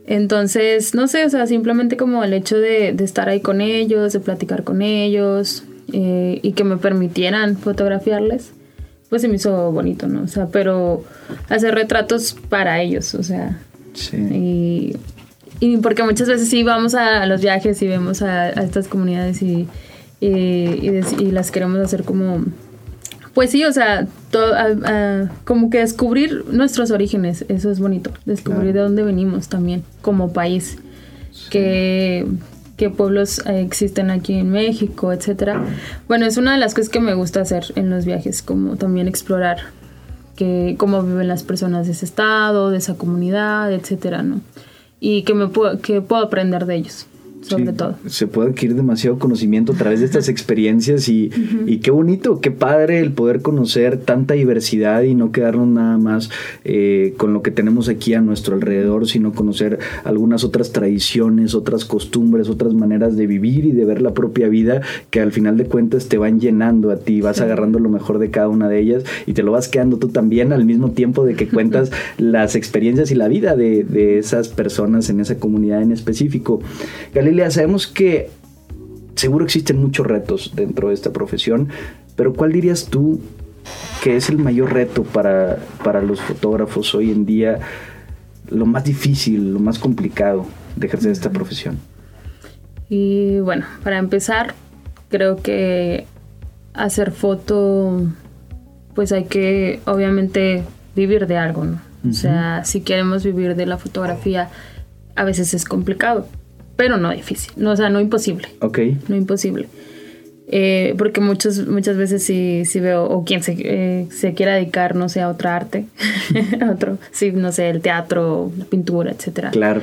Entonces, no sé, o sea, simplemente como el hecho de, estar ahí con ellos, de platicar con ellos eh, y que me permitieran fotografiarles, pues se me hizo bonito, ¿no? O sea, pero hacer retratos para ellos, o sea. Sí. Y, porque muchas veces sí vamos a, los viajes y vemos a, estas comunidades y, y las queremos hacer como pues sí, o sea, como que descubrir nuestros orígenes, eso es bonito, descubrir de dónde venimos también como país, qué, pueblos eh, existen aquí en México, etcétera. Bueno, es una de las cosas que me gusta hacer en los viajes, como también explorar que, cómo viven las personas de ese estado, de esa comunidad, etcétera, ¿no? Y que me puedo, que puedo aprender de ellos sobre todo. Se puede adquirir demasiado conocimiento a través de estas experiencias y, y, qué bonito, qué padre el poder conocer tanta diversidad y no quedarnos nada más eh, con lo que tenemos aquí a nuestro alrededor, sino conocer algunas otras tradiciones, otras costumbres, otras maneras de vivir y de ver la propia vida que al final de cuentas te van llenando a ti, vas agarrando lo mejor de cada una de ellas y te lo vas quedando tú también al mismo tiempo de que cuentas las experiencias y la vida de, de esas personas en esa comunidad en específico. Galilea, sabemos que seguro existen muchos retos dentro de esta profesión, pero ¿cuál dirías tú que es el mayor reto para, para los fotógrafos hoy en día? Lo más difícil, lo más complicado de ejercer esta profesión. Y bueno, para empezar, creo que hacer foto, pues hay que obviamente vivir de algo, ¿no? O sea, si queremos vivir de la fotografía, a veces es complicado pero no difícil, no, o sea, no imposible. Ok. No imposible. Eh, porque muchos, muchas veces sí, sí veo, o quien se, eh, se quiera dedicar, no sé, a otra arte, a otro, sí, no sé, el teatro, la pintura, etcétera. Claro.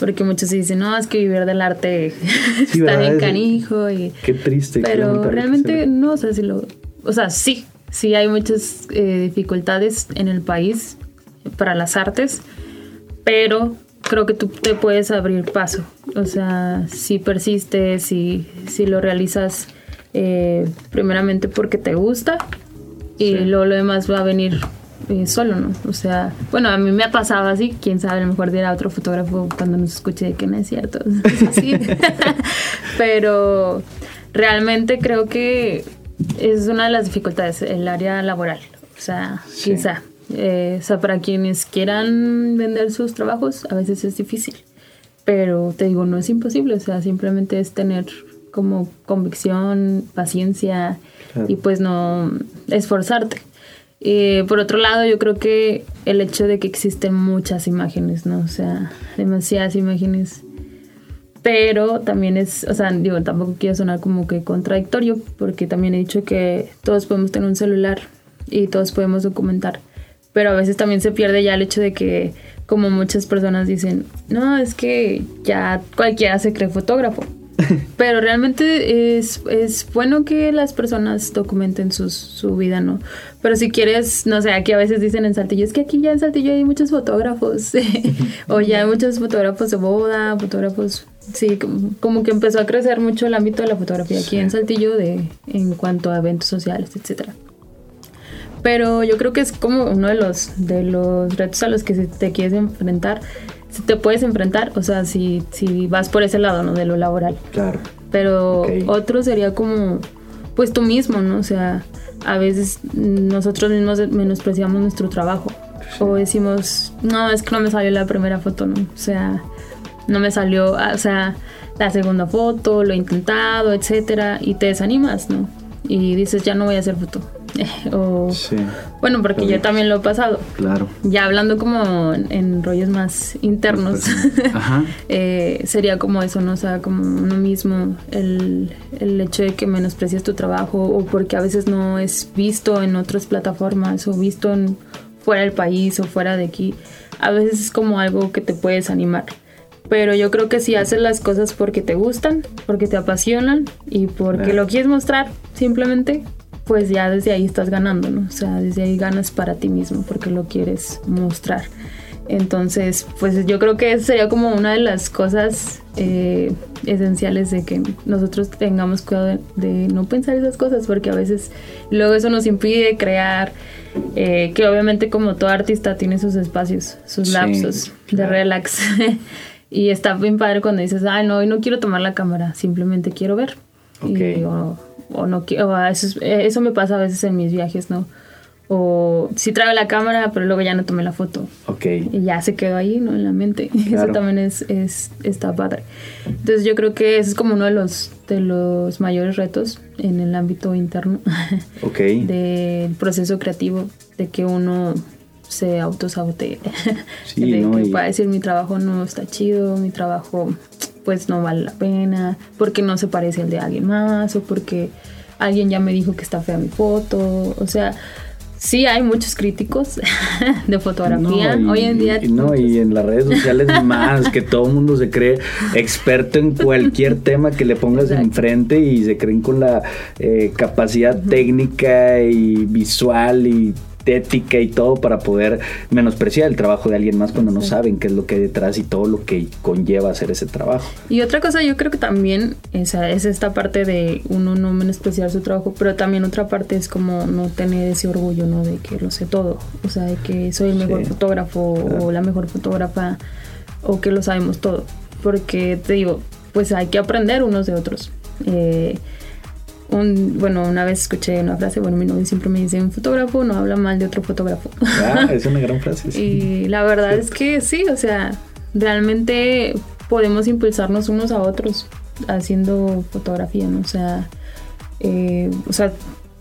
Porque muchos sí dicen, no, es que vivir del arte está bien canijo. Y, qué triste. Pero realmente no, o sea, si lo, o sea, sí, sí hay muchas eh, dificultades en el país para las artes, pero creo que tú te puedes abrir paso. O sea, si persistes, si, si lo realizas eh, primeramente porque te gusta y luego lo demás va a venir eh, solo, ¿no? O sea, bueno, a mí me ha pasado así, quién sabe, a lo mejor dirá otro fotógrafo cuando nos escuche de que no es cierto. sí. Pero realmente creo que es una de las dificultades, el área laboral. O sea, quizá. Eh, o sea, para quienes quieran vender sus trabajos, a veces es difícil. Pero te digo, no es imposible. O sea, simplemente es tener como convicción, paciencia y pues no esforzarte. Y por otro lado, yo creo que el hecho de que existen muchas imágenes, ¿no? O sea, demasiadas imágenes. Pero también es, o sea, digo, tampoco quiero sonar como que contradictorio, porque también he dicho que todos podemos tener un celular y todos podemos documentar. Pero a veces también se pierde ya el hecho de que, como muchas personas dicen, no, es que ya cualquiera se cree fotógrafo. Pero realmente es, es, bueno que las personas documenten su vida, ¿no? Pero si quieres, no sé, aquí a veces dicen en Saltillo, es que aquí ya en Saltillo hay muchos fotógrafos, o ya hay muchos fotógrafos de boda, fotógrafos, sí, como que empezó a crecer mucho el ámbito de la fotografía aquí en Saltillo de, en cuanto a eventos sociales, etcétera. Pero yo creo que es como uno de los, de los retos a los que te quieres enfrentar si te puedes enfrentar, o sea, si, si vas por ese lado, ¿no? De lo laboral. Claro. Pero otro sería como, pues tú mismo, ¿no? O sea, a veces nosotros mismos menospreciamos nuestro trabajo. O decimos, no, es que no me salió la primera foto, ¿no? O sea, no me salió, o sea, la segunda foto, lo he intentado, etcétera, y te desanimas, ¿no? Y dices, ya no voy a hacer foto. o, bueno, porque yo también lo he pasado. Claro. Ya hablando como en, rollos más internos, eh, sería como eso, ¿no? O sea, como uno mismo, el, el hecho de que menosprecias tu trabajo o porque a veces no es visto en otras plataformas o visto en, fuera del país o fuera de aquí, a veces es como algo que te puedes animar. Pero yo creo que si haces las cosas porque te gustan, porque te apasionan y porque lo quieres mostrar, simplemente pues ya desde ahí estás ganando, ¿no? O sea, desde ahí ganas para ti mismo porque lo quieres mostrar. Entonces, pues yo creo que sería como una de las cosas eh, esenciales de que nosotros tengamos cuidado de, no pensar esas cosas, porque a veces luego eso nos impide crear, eh, que obviamente como todo artista tiene sus espacios, sus lapsos de relax. y está bien padre cuando dices, ay, no, hoy no quiero tomar la cámara, simplemente quiero ver. Y, o no quiero, eso, eso me pasa a veces en mis viajes, ¿no? O si traigo la cámara, pero luego ya no tomé la foto. Ok. Y ya se quedó ahí, ¿no? En la mente. Eso también es, es, está padre. Entonces yo creo que ese es como uno de los, de los mayores retos en el ámbito interno. Ok. del proceso creativo, de que uno se autosabotee. Sí, de que pueda decir mi trabajo no está chido, mi trabajo pues no vale la pena, porque no se parece al de alguien más o porque alguien ya me dijo que está fea mi foto, o sea, sí hay muchos críticos de fotografía hoy en día. no, y en las redes sociales más, que todo el mundo se cree experto en cualquier tema que le pongas enfrente y se creen con la eh, capacidad técnica y visual y ética y todo para poder menospreciar el trabajo de alguien más cuando no saben qué es lo que hay detrás y todo lo que conlleva hacer ese trabajo. Y otra cosa yo creo que también es esta parte de uno no menospreciar su trabajo, pero también otra parte es como no tener ese orgullo, ¿no? De que lo sé todo, o sea, de que soy el mejor fotógrafo o la mejor fotógrafa o que lo sabemos todo, porque te digo, pues hay que aprender unos de otros. Eh, un, bueno, una vez escuché una frase, bueno, mi novio siempre me dice, un fotógrafo no habla mal de otro fotógrafo. Ah, es una gran frase. y la verdad es que sí, o sea, realmente podemos impulsarnos unos a otros haciendo fotografía, ¿no? O sea, eh, o sea,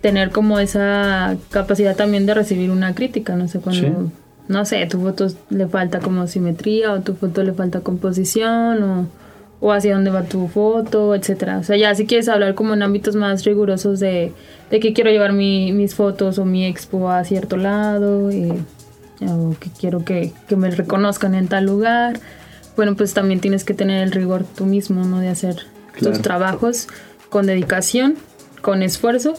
tener como esa capacidad también de recibir una crítica, no sé, cuando, no sé, tu foto le falta como simetría o tu foto le falta composición o o hacia dónde va tu foto, etcétera. O sea, ya si quieres hablar como en ámbitos más rigurosos de, de que quiero llevar mi, mis fotos o mi expo a cierto lado, eh, o que quiero que, que, me reconozcan en tal lugar, bueno, pues también tienes que tener el rigor tú mismo, ¿no? De hacer tus trabajos con dedicación, con esfuerzo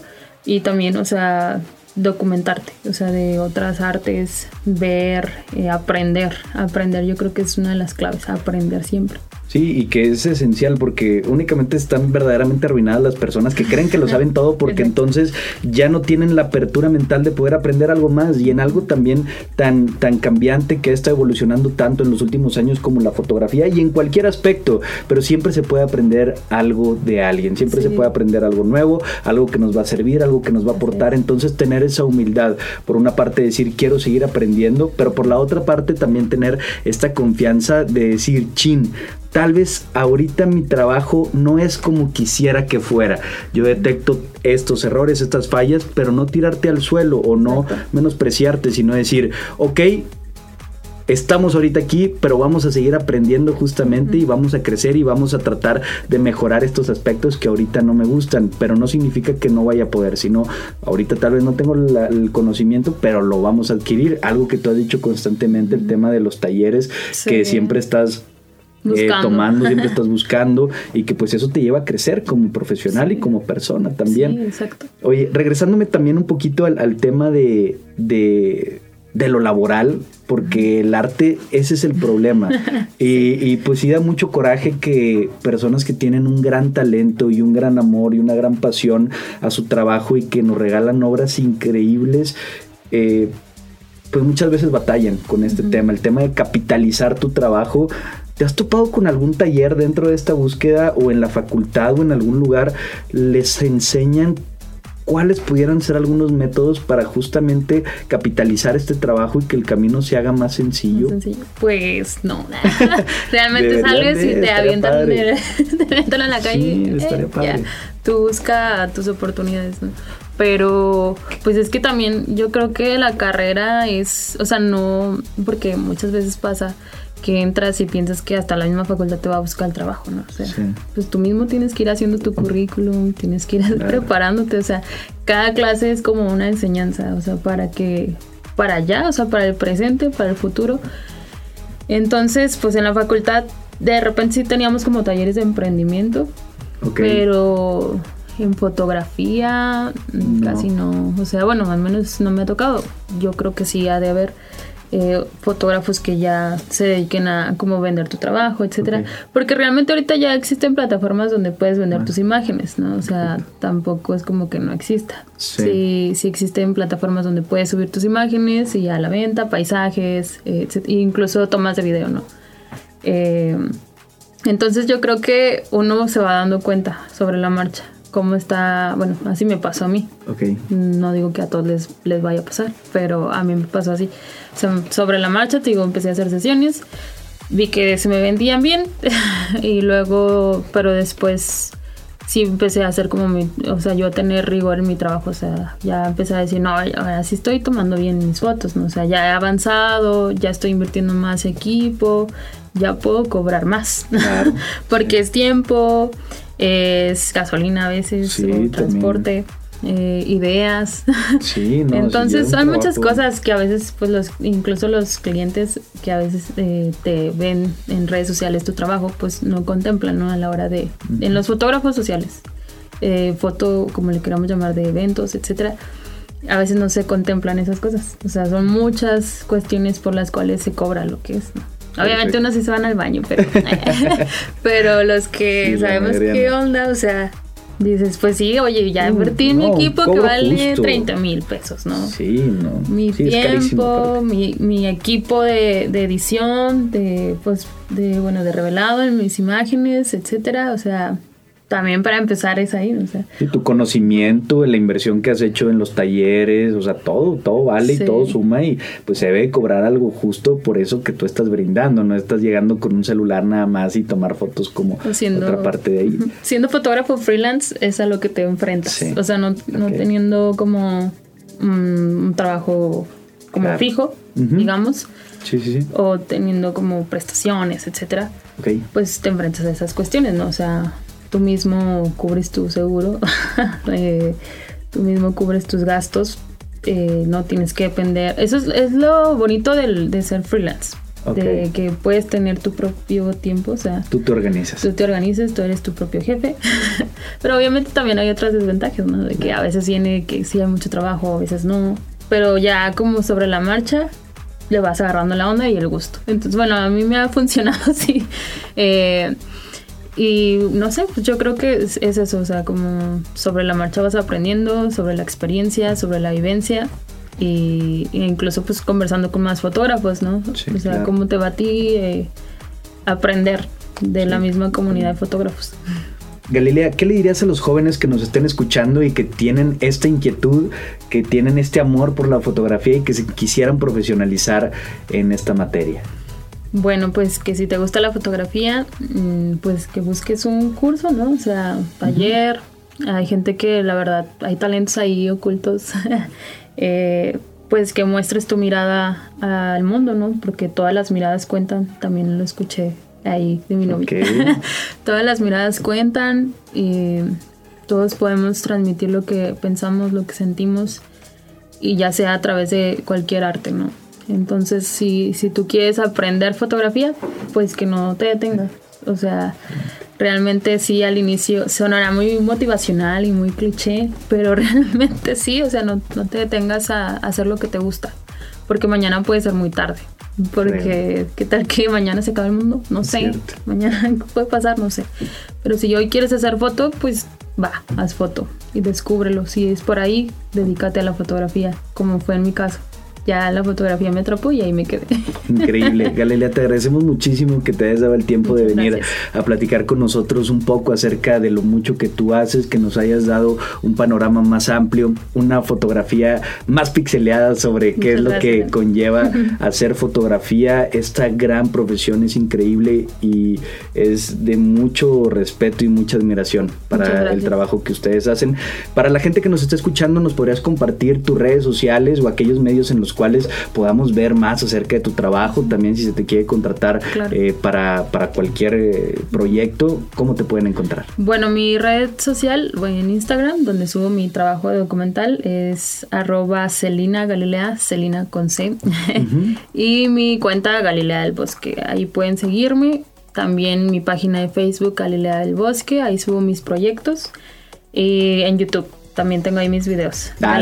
y también, o sea, documentarte, o sea, de otras artes, ver, eh, aprender, aprender, yo creo que es una de las claves, aprender siempre. Sí, y que es esencial porque únicamente están verdaderamente arruinadas las personas que creen que lo saben todo porque entonces ya no tienen la apertura mental de poder aprender algo más. Y en algo también tan, tan cambiante que está evolucionando tanto en los últimos años como la fotografía y en cualquier aspecto, pero siempre se puede aprender algo de alguien, siempre se puede aprender algo nuevo, algo que nos va a servir, algo que nos va a aportar, entonces tener esa humildad, por una parte decir quiero seguir aprendiendo, pero por la otra parte también tener esta confianza de decir, chin, tal vez ahorita mi trabajo no es como quisiera que fuera. Yo detecto estos errores, estas fallas, pero no tirarte al suelo o no menospreciarte, sino decir, ok, estamos ahorita aquí, pero vamos a seguir aprendiendo justamente y vamos a crecer y vamos a tratar de mejorar estos aspectos que ahorita no me gustan, pero no significa que no vaya a poder, sino ahorita tal vez no tengo el conocimiento, pero lo vamos a adquirir. Algo que tú has dicho constantemente, el tema de los talleres, que siempre estás eh, tomando, siempre estás buscando y que pues eso te lleva a crecer como profesional y como persona también. Sí, exacto. Oye, regresándome también un poquito al, tema de, de, lo laboral, porque el arte, ese es el problema. y, y, pues sí da mucho coraje que personas que tienen un gran talento y un gran amor y una gran pasión a su trabajo y que nos regalan obras increíbles, eh, pues muchas veces batallan con este tema, el tema de capitalizar tu trabajo ¿Te has topado con algún taller dentro de esta búsqueda o en la facultad o en algún lugar les enseñan cuáles pudieran ser algunos métodos para justamente capitalizar este trabajo y que el camino se haga más sencillo? Pues no. Realmente sales y te avientan, te en la calle. Sí, estaría eh, padre. tú busca tus oportunidades, ¿no? Pero pues es que también yo creo que la carrera es, o sea, no, porque muchas veces pasa que entras y piensas que hasta la misma facultad te va a buscar el trabajo, ¿no? O sea, pues tú mismo tienes que ir haciendo tu currículum, tienes que ir preparándote, o sea, cada clase es como una enseñanza, o sea, para que, para allá, o sea, para el presente, para el futuro. Entonces, pues en la facultad de repente sí teníamos como talleres de emprendimiento, pero en fotografía casi no, o sea, bueno, al menos no me ha tocado. Yo creo que sí ha de haber eh, fotógrafos que ya se dediquen a cómo vender tu trabajo, etcétera. Porque realmente ahorita ya existen plataformas donde puedes vender ah. tus imágenes, ¿no? O sea, tampoco es como que no exista. Sí. sí. existen plataformas donde puedes subir tus imágenes y a la venta, paisajes, e incluso tomas de video, ¿no? Eh, entonces yo creo que uno se va dando cuenta sobre la marcha cómo está, bueno, así me pasó a mí. Okay. No digo que a todos les, les vaya a pasar, pero a mí me pasó así. Sobre la marcha, te digo, empecé a hacer sesiones, vi que se me vendían bien y luego, pero después sí empecé a hacer como mi, o sea, yo a tener rigor en mi trabajo, o sea, ya empecé a decir, no, ahora sí estoy tomando bien mis fotos, ¿no? O sea, ya he avanzado, ya estoy invirtiendo más equipo, ya puedo cobrar más, porque es tiempo, es gasolina a veces, transporte. Eh, ideas. Sí, no, Entonces son muchas cosas que a veces, pues los, incluso los clientes que a veces eh, te ven en redes sociales tu trabajo, pues no contemplan, ¿no? A la hora de, en los fotógrafos sociales, eh, foto, como le queramos llamar, de eventos, etcétera, a veces no se contemplan esas cosas. O sea, son muchas cuestiones por las cuales se cobra lo que es, Obviamente unos sí se van al baño, pero, pero los que sabemos qué onda, o sea, dices, pues sí, oye, ya invertí en mi equipo que vale 30 mil pesos, ¿no? Sí, no. Mi tiempo, mi, mi, equipo de, de, edición, de, pues, de, bueno, de revelado en mis imágenes, etcétera, o sea, también para empezar es ahí, o sea. Y tu conocimiento, la inversión que has hecho en los talleres, o sea, todo, todo vale y todo suma y pues se debe cobrar algo justo por eso que tú estás brindando, no estás llegando con un celular nada más y tomar fotos como otra parte de ahí. Siendo fotógrafo freelance es a lo que te enfrentas, o sea, no, teniendo como mm, un trabajo como fijo, digamos. Sí, sí, sí. O teniendo como prestaciones, etcétera pues te enfrentas a esas cuestiones, ¿no? O sea, tú mismo cubres tu seguro, eh, tú mismo cubres tus gastos, eh, no tienes que depender. Eso es, lo bonito del, de ser freelance. De que puedes tener tu propio tiempo, o sea... Tú te organizas. Tú te organizas, tú eres tu propio jefe. Pero obviamente también hay otras desventajas, ¿no? De que a veces tiene que sí hay mucho trabajo, a veces no. Pero ya como sobre la marcha, le vas agarrando la onda y el gusto. Entonces, bueno, a mí me ha funcionado así. Eh, y no sé, pues yo creo que es, eso, o sea, como sobre la marcha vas aprendiendo, sobre la experiencia, sobre la vivencia. Y, incluso pues conversando con más fotógrafos, ¿no? o sea, cómo te va a ti eh, aprender de la misma comunidad de fotógrafos. Galilea, ¿qué le dirías a los jóvenes que nos estén escuchando y que tienen esta inquietud, que tienen este amor por la fotografía y que se quisieran profesionalizar en esta materia? Bueno, pues que si te gusta la fotografía, mm, pues que busques un curso, ¿no? O sea, taller. Hay gente que la verdad, hay talentos ahí ocultos. Eh, pues que muestres tu mirada al mundo, ¿no? Porque todas las miradas cuentan, también lo escuché ahí de mi novio. Todas las miradas cuentan y todos podemos transmitir lo que pensamos, lo que sentimos y ya sea a través de cualquier arte, ¿no? Entonces, si, si tú quieres aprender fotografía, pues que no te detengas. O sea, realmente sí al inicio sonará muy motivacional y muy cliché, pero realmente sí, o sea, no, no te detengas a hacer lo que te gusta, porque mañana puede ser muy tarde. Porque, ¿qué tal que mañana se acabe el mundo? No sé. Mañana puede pasar, no sé. Pero si hoy quieres hacer foto, pues va, haz foto y descúbrelo. Si es por ahí, dedícate a la fotografía, como fue en mi caso ya la fotografía me atrapó y ahí me quedé. Increíble. Galilea, te agradecemos muchísimo que te hayas dado el tiempo de venir a platicar con nosotros un poco acerca de lo mucho que tú haces, que nos hayas dado un panorama más amplio, una fotografía más pixeleada sobre qué es lo que conlleva hacer fotografía. Esta gran profesión es increíble y es de mucho respeto y mucha admiración para el trabajo que ustedes hacen. Para la gente que nos está escuchando, ¿nos podrías compartir tus redes sociales o aquellos medios en los cuales podamos ver más acerca de tu trabajo, también si se te quiere contratar eh, para, cualquier eh, proyecto, ¿cómo te pueden encontrar? Bueno, mi red social, voy en Instagram, donde subo mi trabajo de documental, es arroba Celina Galilea, Celina con C, y mi cuenta Galilea del Bosque, ahí pueden seguirme, también mi página de Facebook Galilea del Bosque, ahí subo mis proyectos, y en YouTube también tengo ahí mis videos. Ah,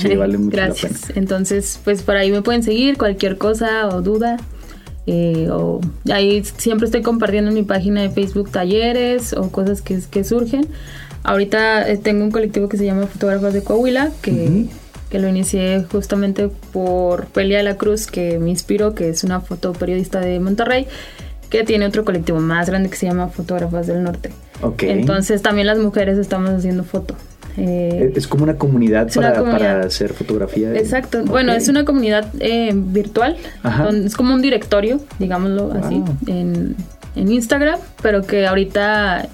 Sí, vale mucho Gracias. Entonces, pues por ahí me pueden seguir cualquier cosa o duda. Eh, o ahí siempre estoy compartiendo en mi página de Facebook talleres o cosas que, que surgen. Ahorita eh, tengo un colectivo que se llama Fotógrafos de Coahuila, que, que lo inicié justamente por Pelia de la Cruz, que me inspiró, que es una fotoperiodista de Monterrey, que tiene otro colectivo más grande que se llama Fotógrafas del Norte. Okay. Entonces también las mujeres estamos haciendo foto. Eh, es como una comunidad, para, hacer fotografía. Exacto. Bueno, es una comunidad eh, virtual. es como un directorio, digámoslo así, en, Instagram, pero que ahorita,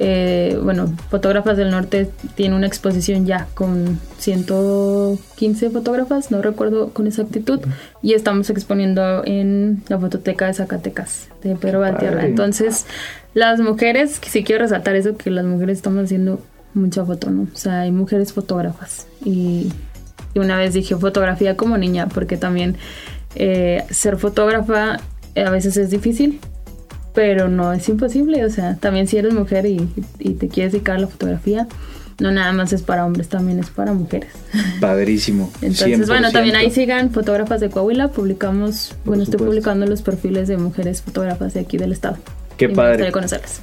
eh, bueno, Fotógrafas del Norte tiene una exposición ya con 115 fotógrafas, no recuerdo con exactitud, y estamos exponiendo en la fototeca de Zacatecas, de Pedro Valtierra. Entonces, las mujeres, si quiero resaltar eso, que las mujeres estamos haciendo mucha foto, ¿no? O sea, hay mujeres fotógrafas. Y, una vez dije fotografía como niña, porque también eh, ser fotógrafa a veces es difícil, pero no es imposible. O sea, también si eres mujer y, te quieres dedicar a la fotografía, no nada más es para hombres, también es para mujeres. Padrísimo. Entonces, bueno, también ahí sigan fotógrafas de Coahuila, publicamos, bueno, estoy publicando los perfiles de mujeres fotógrafas de aquí del estado. Qué padre.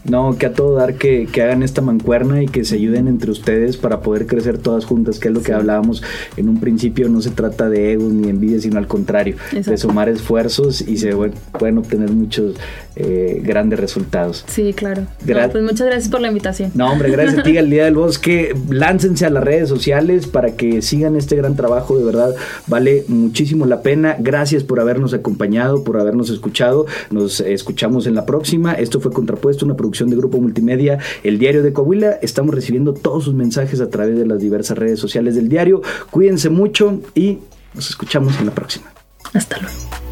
No, que a todo dar que, hagan esta mancuerna y que se ayuden entre ustedes para poder crecer todas juntas, que es lo que hablábamos en un principio. No se trata de egos ni envidia, sino al contrario, de sumar esfuerzos y se pueden obtener muchos eh, grandes resultados. Sí, claro. pues muchas gracias por la invitación. No, hombre, gracias a ti, el Día del Bosque. Láncense a las redes sociales para que sigan este gran trabajo, de verdad, vale muchísimo la pena. Gracias por habernos acompañado, por habernos escuchado. Nos escuchamos en la próxima. Esto fue Contrapuesto, una producción de Grupo Multimedia, el Diario de Coahuila. Estamos recibiendo todos sus mensajes a través de las diversas redes sociales del diario. Cuídense mucho y nos escuchamos en la próxima. Hasta luego.